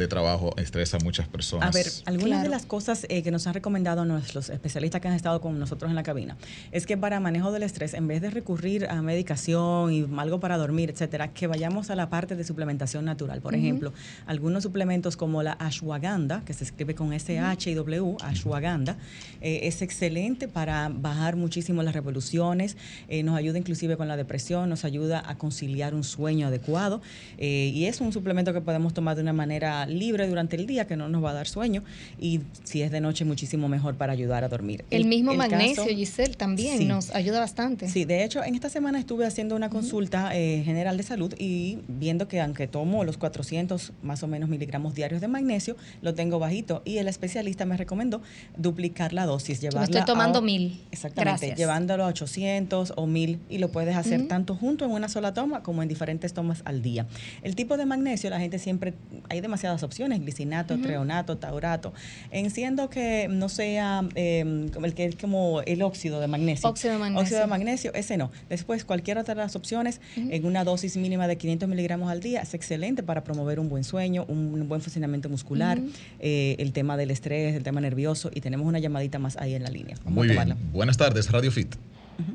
de trabajo estresa a muchas personas. A ver, algunas Claro. de las cosas eh, que nos han recomendado nuestros especialistas que han estado con nosotros en la cabina es que para manejo del estrés, en vez de recurrir a medicación y algo para dormir, etcétera, que vayamos a la parte de suplementación natural. Por ejemplo, algunos suplementos como la ashwagandha, que se escribe con SH y W, ashwagandha, eh, es excelente para bajar muchísimo las revoluciones, eh, nos ayuda inclusive con la depresión, nos ayuda a conciliar un sueño adecuado eh, y es un suplemento que podemos tomar de una manera libre durante el día que no nos va a dar sueño y si es de noche muchísimo mejor para ayudar a dormir. El, mismo magnesio, caso- Giselle, también Sí. nos ayuda bastante. Sí, de hecho, en esta semana estuve haciendo una consulta eh, general de salud y viendo que aunque tomo los 400 más o menos miligramos diarios de magnesio, lo tengo bajito y el especialista me recomendó duplicar la dosis, Yo me llevarla estoy tomando a, mil. Exactamente, Gracias. llevándolo a 800 o 1000 y lo puedes hacer tanto junto en una sola toma como en diferentes tomas al día. El tipo de magnesio, la gente siempre, hay demasiadas opciones, glicinato, treonato, taurato, enciendo que no sea eh, como el que es como el óxido de magnesio. Óxido de magnesio. Óxido de magnesio, ese no. Después, cualquier otra de las opciones, en una dosis mínima de 500 miligramos al día, es excelente para promover un buen sueño, un buen funcionamiento muscular, eh, el tema del estrés, el tema nervioso, y tenemos una llamadita más ahí en la línea. Vamos Muy a bien. Buenas tardes, Radio Fit.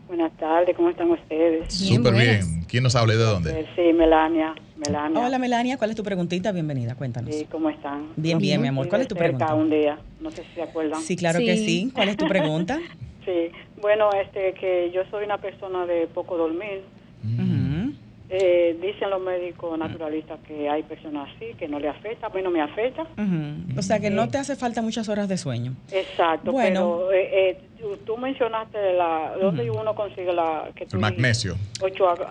Buenas tardes, ¿cómo están ustedes? Súper bien. ¿Quién nos habla y de dónde? Sí, Melania, Melania. Hola, Melania, ¿cuál es tu preguntita? Bienvenida, cuéntanos. Sí, ¿cómo están? Bien, bien, mi amor. ¿Cuál es tu pregunta? un día, no sé si se acuerdan. Sí, claro que Sí. ¿Cuál es tu pregunta? Sí, bueno, este, que yo soy una persona de poco dormir. Ujú. Eh, dicen los médicos naturalistas que hay personas así, que no le afecta, a mí no me afecta. O sea que no te hace falta muchas horas de sueño. Exacto, Bueno. pero eh, eh, tú, tú mencionaste la, ¿dónde uno consigue la... Que tú El magnesio.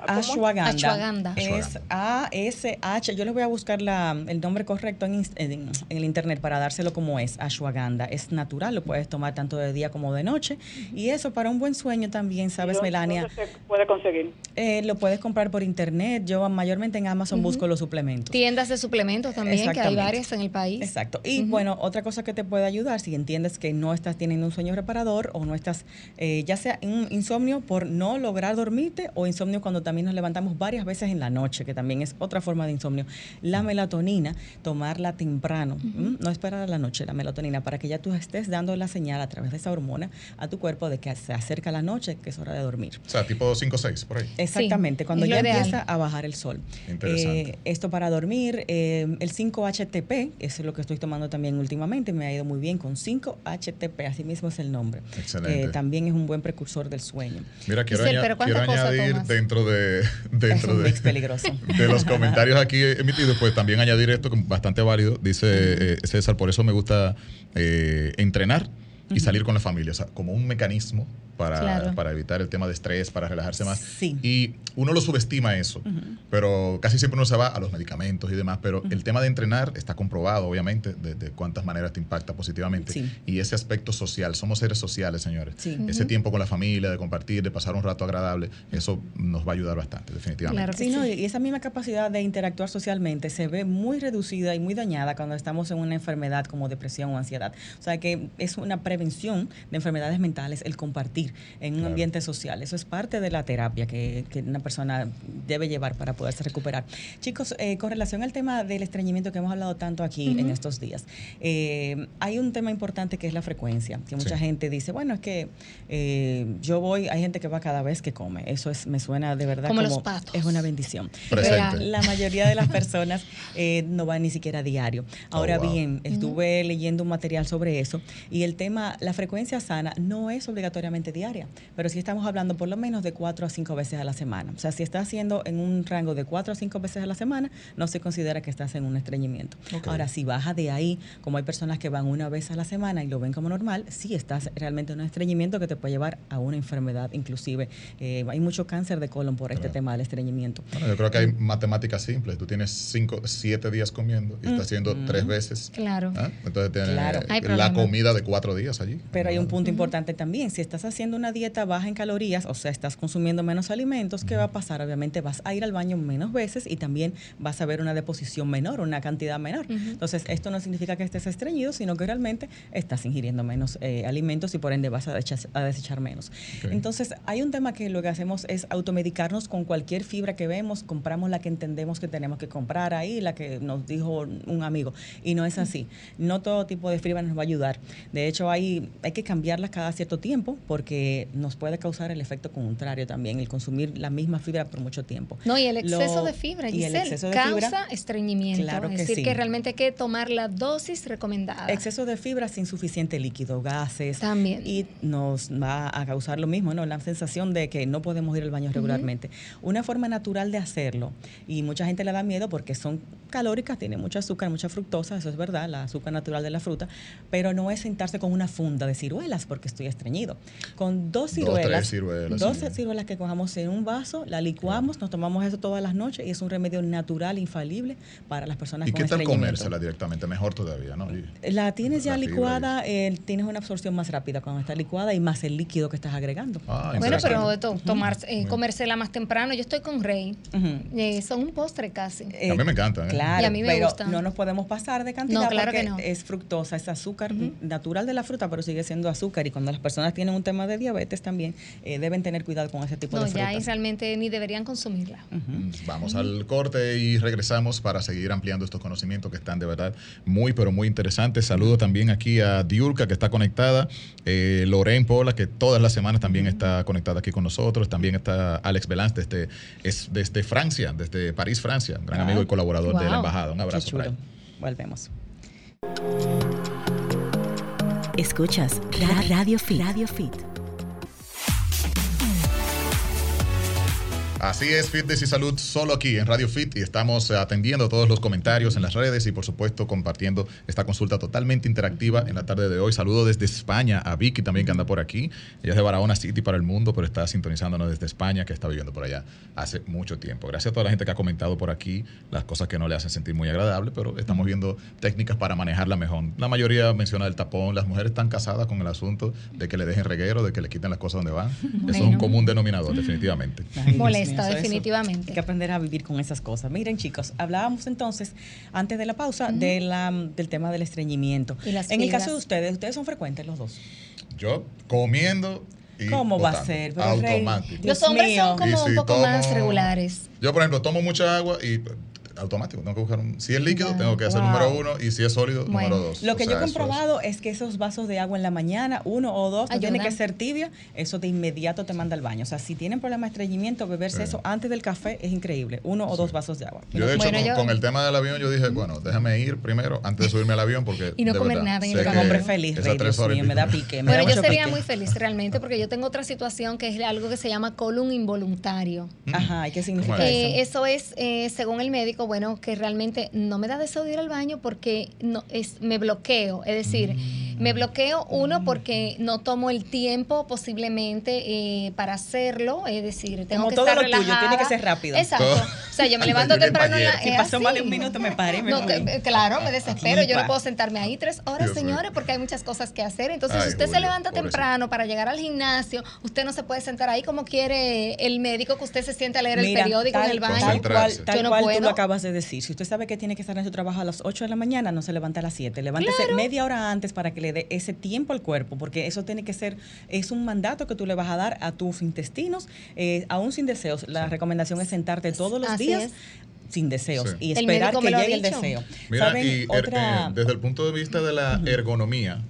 Ashwagandha. Ashwagandha. Es A-S-H. Yo les voy a buscar la, el nombre correcto en, ins- en- en el internet para dárselo como es. Ashwagandha. Es natural, lo puedes tomar tanto de día como de noche. Y eso para un buen sueño también, ¿sabes, ¿Dónde- Melania? ¿Dónde se puede conseguir? Eh, lo puedes comprar por internet. Yo mayormente en Amazon busco los suplementos. Tiendas de suplementos también, que hay varias en el país. Exacto. Y bueno, otra cosa que te puede ayudar, si entiendes que no estás teniendo un sueño reparador o no estás, eh, ya sea un insomnio por no lograr dormirte o insomnio cuando también nos levantamos varias veces en la noche, que también es otra forma de insomnio. La melatonina, tomarla temprano, no esperar a la noche, la melatonina, para que ya tú estés dando la señal a través de esa hormona a tu cuerpo de que se acerca la noche, que es hora de dormir. O sea, tipo 5 o 6, por ahí. Exactamente, cuando es ya ideal. Empieza a bajar el sol. Interesante. Eh, esto para dormir, eh, el 5-HTP, eso es lo que estoy tomando también últimamente, me ha ido muy bien con 5-HTP, así mismo es el nombre. Excelente. Eh, también es un buen precursor del sueño. Mira, quiero, Giselle, aña- pero ¿cuántas quiero añadir tomas? dentro de Es dentro un de, mix peligroso. de los comentarios aquí emitidos, pues también añadir esto bastante válido. Dice eh, César, por eso me gusta eh, entrenar y salir con la familia, o sea, como un mecanismo para, Claro. para evitar el tema de estrés, para relajarse más. Sí. Y uno lo subestima eso, pero casi siempre uno se va a los medicamentos y demás, pero el tema de entrenar está comprobado, obviamente, de, de cuántas maneras te impacta positivamente. Sí. Y ese aspecto social, somos seres sociales, señores. Sí. Ese tiempo con la familia, de compartir, de pasar un rato agradable, eso nos va a ayudar bastante, definitivamente. Claro Sí, no, y esa misma capacidad de interactuar socialmente se ve muy reducida y muy dañada cuando estamos en una enfermedad como depresión o ansiedad. O sea que es una prevención de enfermedades mentales el compartir en un ambiente social. Eso es parte de la terapia que, que una persona debe llevar para poderse recuperar. Chicos, eh, con relación al tema del estreñimiento que hemos hablado tanto aquí en estos días, eh, hay un tema importante que es la frecuencia, que mucha Sí. gente dice, bueno, es que eh, yo voy, hay gente que va cada vez que come. Eso es, me suena de verdad Como como, los patos. es una bendición. Presente. Pero La mayoría de las personas eh, no van ni siquiera a diario. Ahora Oh, wow. bien, estuve leyendo un material sobre eso y el tema, la frecuencia sana no es obligatoriamente diaria, pero sí estamos hablando por lo menos de cuatro a cinco veces a la semana. O sea, si estás haciendo en un rango de cuatro a cinco veces a la semana, no se considera que estás en un estreñimiento. Ahora, si baja de ahí, como hay personas que van una vez a la semana y lo ven como normal, sí estás realmente en un estreñimiento que te puede llevar a una enfermedad, inclusive. eh, hay mucho cáncer de colon por este Claro. tema del estreñimiento. Bueno, yo creo que hay matemáticas simples. Tú tienes cinco, siete días comiendo y estás haciendo tres veces. Claro. ¿ah? Entonces tienes Claro. La comida de cuatro días allí. Pero hay un punto importante también. Si estás haciendo una dieta baja en calorías, o sea, estás consumiendo menos alimentos, ¿qué va a pasar? Obviamente vas a ir al baño menos veces y también vas a ver una deposición menor, una cantidad menor. Entonces, esto no significa que estés estreñido, sino que realmente estás ingiriendo menos eh, alimentos y por ende vas a desechar, a desechar menos. Entonces, hay un tema que lo que hacemos es automedicarnos con cualquier fibra que vemos, compramos la que entendemos que tenemos que comprar ahí, la que nos dijo un amigo. Y no es así. No todo tipo de fibra nos va a ayudar. De hecho, hay, hay que cambiarlas cada cierto tiempo porque nos puede causar el efecto contrario también, el consumir la misma fibra por mucho tiempo. No, y el exceso Lo- de fibra, y el Giselle, exceso de causa fibra- estreñimiento. Claro es que decir, sí. que realmente hay que tomar la dosis recomendada. Exceso de fibra sin suficiente líquido, gases. También. Y nos va a causar lo mismo, ¿no? La sensación de que no podemos ir al baño regularmente. Una forma natural de hacerlo, y mucha gente le da miedo porque son calóricas, tienen mucho azúcar, mucha fructosa, eso es verdad, la azúcar natural de la fruta, pero no es sentarse con una funda de ciruelas porque estoy estreñido. Con dos tres ciruelas, ciruelas, dos sí. ciruelas que cojamos en un vaso, la licuamos, nos tomamos eso todas las noches y es un remedio natural, infalible para las personas ¿Y con qué tal comérsela directamente? Mejor todavía, ¿no? Y- La tienes ya La licuada, eh, tienes una absorción más rápida cuando está licuada y más el líquido que estás agregando. Ah, Bueno, pero to- tomar, eh, comérsela más temprano. Yo estoy con Rey. Eh, son un postre casi. Eh, a mí me encantan. ¿eh? Claro, Y a mí me pero gustan. no nos podemos pasar de cantidad No, claro porque que no. es fructosa, es azúcar natural de la fruta, pero sigue siendo azúcar. Y cuando las personas tienen un tema de diabetes también, eh, deben tener cuidado con ese tipo No, de ya ahí frutas. realmente ni deberían consumirla. Mm, Vamos al corte y regresamos para seguir ampliando estos conocimientos que están de verdad muy, pero muy interesantes. Saludo también aquí a Diurka, que está conectada, eh, Lorraine Pola, que todas las semanas también está conectada aquí con nosotros. También está Alex Belance desde, es, desde Francia, desde París, Francia, gran Wow. amigo y colaborador de la embajada. Un Qué abrazo para chulo. él. Volvemos. Escuchas Ra- Radio Fit. Radio Fit. Así es, Fitness y Salud, solo aquí en Radio Fit y estamos eh, atendiendo todos los comentarios en las redes y por supuesto compartiendo esta consulta totalmente interactiva en la tarde de hoy. Saludo desde España a Vicky también que anda por aquí. Ella es de Barahona City para el mundo, pero está sintonizándonos desde España, que está viviendo por allá hace mucho tiempo. Gracias a toda la gente que ha comentado por aquí las cosas que no le hacen sentir muy agradable, pero estamos viendo técnicas para manejarla mejor. La mayoría menciona el tapón, las mujeres están casadas con el asunto de que le dejen reguero, de que le quiten las cosas donde van. Eso es un Bueno. común denominador, definitivamente. Ay, Eso- definitivamente. Hay que aprender a vivir con esas cosas. Miren, chicos, hablábamos entonces, antes de la pausa, de la, del tema del estreñimiento. Y las en el caso de ustedes, ustedes son frecuentes los dos. Yo comiendo y ¿Cómo va a ser? Pero, Automático. Los hombres mío. son como un poco tomo- más regulares. Yo, por ejemplo, tomo mucha agua y automático. Tengo que buscar un. Si es líquido, Wow. tengo que hacer Wow. número uno. Y si es sólido, Bueno. número dos. Lo O que sea, yo he eso es- comprobado es, que esos vasos de agua en la mañana, uno o dos, no tiene que ser tibia, eso de inmediato te manda al baño. O sea, si tienen problemas de estreñimiento, beberse Sí. eso antes del café es increíble. Uno o dos vasos de agua. Yo, de hecho, Bueno, con, yo- con el tema del avión, yo dije, bueno, déjame ir primero antes de subirme al avión porque. Y no de comer verdad, nada en el hombre feliz, Rey, tres Dios mío, me da pique. me da Bueno, yo sería pique. muy feliz realmente porque yo tengo otra situación que es algo que se llama colon involuntario. Ajá, ¿y qué significa ¿Cómo es? Eh, eso? eso es, eh, según el médico, bueno, que realmente no me da deseo de ir al baño porque no es me bloqueo. Es decir, me bloqueo uno porque no tomo el tiempo posiblemente eh, para hacerlo. Es decir, tengo Como que todo estar lo tuyo, tiene que ser rápido. Exacto. Todo. O sea, yo me levanto temprano en la. Si pasó más de un minuto, me paré, me No, que- claro, me desespero. Aquí, Yo no puedo sentarme ahí tres horas, Dios señores, porque hay muchas cosas que hacer. Entonces, Ay, si usted se levanta temprano para llegar al gimnasio, usted no se puede sentar ahí como quiere el médico que usted se siente a leer el periódico en el baño. Tal cual, tal Yo no cual tú puedo. lo acabas de decir. Si usted sabe que tiene que estar en su trabajo a las 8 de la mañana, no se levanta a las 7. Levántese media hora antes para que le dé ese tiempo al cuerpo, porque eso tiene que ser, es un mandato que tú le vas a dar a tus intestinos, eh, aún sin deseos. La recomendación es sentarte todos los Así días. es. Sin deseos Sí. y esperar que llegue el deseo. Mira, ¿Saben? y er- Otra- eh, desde el punto de vista de la ergonomía,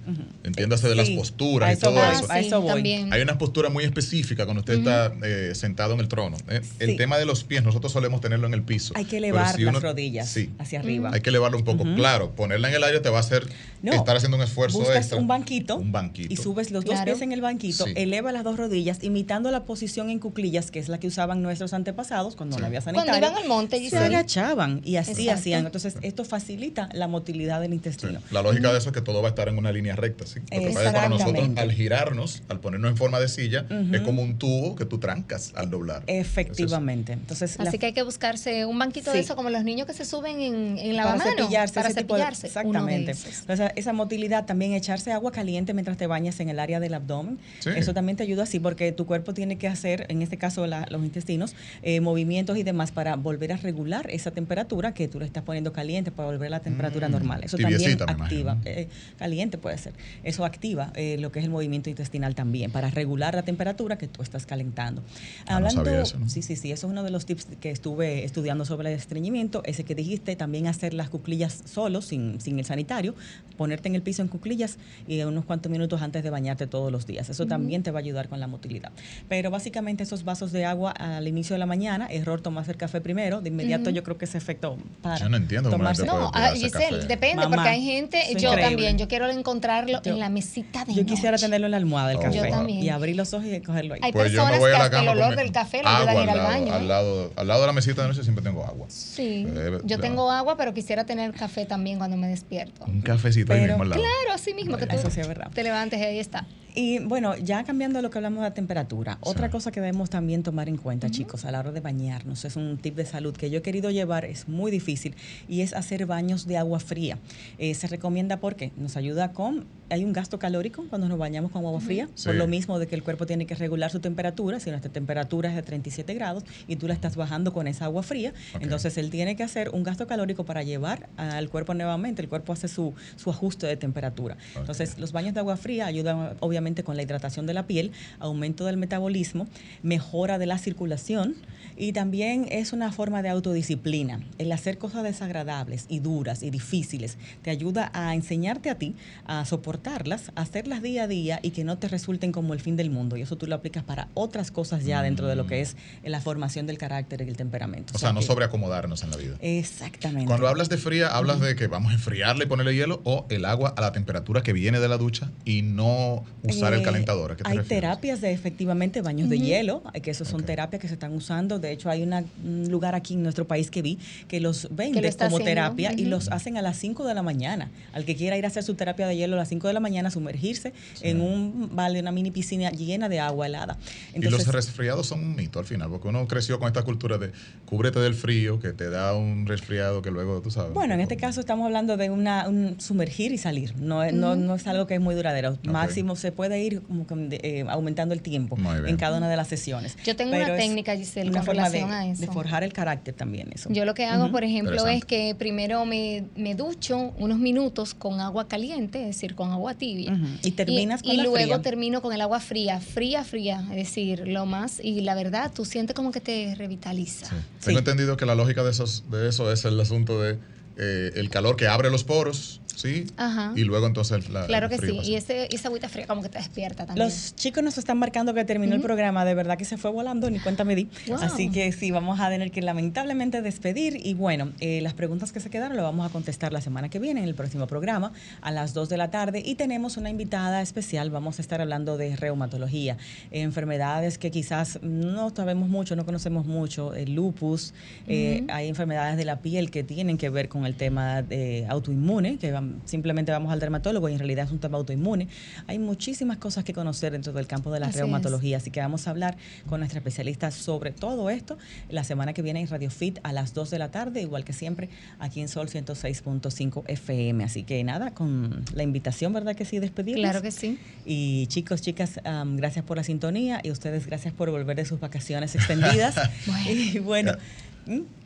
entiéndase de las posturas y todo eso. a eso voy. también. Hay unas posturas muy específicas cuando usted está eh, sentado en el trono. ¿eh? El tema de los pies, nosotros solemos tenerlo en el piso. Hay que elevar si las rodillas Sí. hacia arriba. Hay que elevarlo un poco. Claro, ponerla en el aire te va a hacer No, estar haciendo un esfuerzo buscas extra. un banquito, Un banquito. y subes los dos Claro. pies en el banquito, Sí. eleva las dos rodillas, imitando la posición en cuclillas, que es la que usaban nuestros antepasados cuando no había Cuando sanitario. iban al monte, se agachaban y así Exacto. hacían. Entonces, esto facilita la motilidad del Sí. intestino. La lógica de eso es que todo va a estar en una línea recta. ¿sí? Lo que pasa es que para nosotros, Exactamente. al girarnos, al ponernos en forma de silla, es como un tubo que tú trancas al doblar. Efectivamente. Entonces, la- Así que hay que buscarse un banquito Sí. de eso, como los niños que se suben en, en para cepillarse, para de- cepillarse. exactamente. Entonces, esa motilidad también, echarse agua caliente mientras te bañas en el área del abdomen. Sí. Eso también te ayuda así porque tu cuerpo tiene que hacer, en este caso la- los intestinos, eh, movimientos y demás para volver a regular esa temperatura que tú le estás poniendo caliente para volver a la temperatura Mm, normal. Eso también activa, eh, caliente puede ser. Eso activa eh, lo que es el movimiento intestinal también para regular la temperatura que tú estás calentando. Ah, no eso, ¿no? sí, sí, sí, eso es uno de los tips que estuve estudiando sobre el estreñimiento, ese que dijiste, también hacer las cuclillas solo, sin, sin el sanitario, ponerte en el piso en cuclillas y unos cuantos minutos antes de bañarte todos los días. Eso también te va a ayudar con la motilidad. Pero básicamente esos vasos de agua al inicio de la mañana, error tomarse el café primero, de inmediato yo creo que ese efecto para Yo no entiendo cómo tomarse- No, ah, Giselle, café. depende, Mamá, porque hay gente, yo increíble. también, yo quiero encontrarlo Yo- en la mesita de Yo quisiera noche. tenerlo en la almohada el Oh, café Yo también. y abrir los ojos y cogerlo ahí. Hay Pues yo me personas voy a que hasta el olor del café le ayudan a ir al baño. Al ¿eh? lado, al lado de la mesita de noche siempre tengo agua. Sí, Eh, yo tengo agua, pero quisiera tener café también cuando me despierto. Un cafecito ahí mismo al lado. Claro, así mismo que tú sí te levantes y ahí está. Y bueno, ya cambiando lo que hablamos de la temperatura, otra cosa que debemos también tomar en cuenta, chicos, a la hora de bañarnos, es un tip de salud que yo he querido llevar, es muy difícil, y es hacer baños de agua fría. Eh, se recomienda porque nos ayuda con, hay un gasto calórico cuando nos bañamos con agua fría, Sí. por lo mismo de que el cuerpo tiene que regular su temperatura, si nuestra temperatura es de 37 grados y tú la estás bajando con esa agua fría, entonces él tiene que hacer un gasto calórico para llevar al cuerpo nuevamente, el cuerpo hace su, su ajuste de temperatura. Entonces, los baños de agua fría ayudan obviamente con la hidratación de la piel, aumento del metabolismo, mejora de la circulación y también es una forma de autodisciplina. El hacer cosas desagradables y duras y difíciles te ayuda a enseñarte a ti a soportarlas, a hacerlas día a día y que no te resulten como el fin del mundo. Y eso tú lo aplicas para otras cosas ya dentro de lo que es la formación del carácter y el temperamento. O sea, no que- sobreacomodarnos en la vida. Exactamente. Cuando hablas de fría, hablas de que vamos a enfriarle y ponerle hielo o el agua a la temperatura que viene de la ducha y no usar el Eh, calentador. ¿A qué te hay refieres? terapias de efectivamente baños de hielo, eh, que esos son terapias que se están usando. De hecho, hay una- un lugar aquí en nuestro país que vi que los vende como haciendo, terapia y los hacen a las 5 de la mañana. Al que quiera ir a hacer su terapia de hielo a las 5 de la mañana, sumergirse en un vale, una mini piscina llena de agua helada. y los resfriados son un mito al final, porque uno creció con esta cultura de cúbrete del frío, que te da un resfriado que luego tú sabes. Bueno, en este caso estamos hablando de una, un sumergir y salir. No, es- no, no es algo que es muy duradero. Máximo se puede ir como que, eh, aumentando el tiempo en cada una de las sesiones. Yo tengo Pero una técnica, Giselle, una con forma relación de, a eso. de forjar el carácter también eso. Yo lo que hago, por ejemplo, es que primero me, me ducho unos minutos con agua caliente, es decir, con agua tibia. Y terminas y, con y la luego fría. termino con el agua fría, fría, fría, es decir, lo más. Y la verdad, tú sientes como que te revitaliza. Sí. Tengo entendido que la lógica de, esos, de eso es el asunto de eh, el calor que abre los poros, ¿sí? Ajá. Y luego entonces la, Claro que sí. Y ese, esa agüita fría como que te despierta también. Los chicos nos están marcando que terminó el programa, de verdad que se fue volando, ni cuenta me di. Wow. Así que sí, vamos a tener que lamentablemente despedir. Y bueno, eh, las preguntas que se quedaron lo vamos a contestar la semana que viene en el próximo programa a las 2 de la tarde. Y tenemos una invitada especial, vamos a estar hablando de reumatología, eh, enfermedades que quizás no sabemos mucho, no conocemos mucho, el lupus, eh, hay enfermedades de la piel que tienen que ver con el tema de autoinmune, que vam- simplemente vamos al dermatólogo y en realidad es un tema autoinmune. Hay muchísimas cosas que conocer dentro del campo de la Así es. reumatología, así que vamos a hablar con nuestra especialista sobre todo esto la semana que viene en Radio Fit a las 2 de la tarde, igual que siempre aquí en Sol 106.5 FM. Así que nada, con la invitación, ¿verdad que sí? Despedirnos. Claro que sí. Y chicos, chicas, gracias por la sintonía y ustedes gracias por volver de sus vacaciones extendidas. Bueno. Y bueno,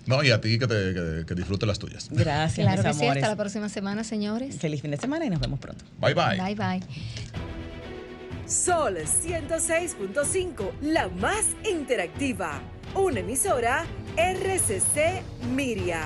No, y a ti que, te, que, que disfrutes las tuyas. Gracias, Claro mis que sí, amores. hasta la próxima semana, señores. Feliz fin de semana y nos vemos pronto. Bye bye. Bye bye. Sol 106.5, la más interactiva. Una emisora RCC Miria.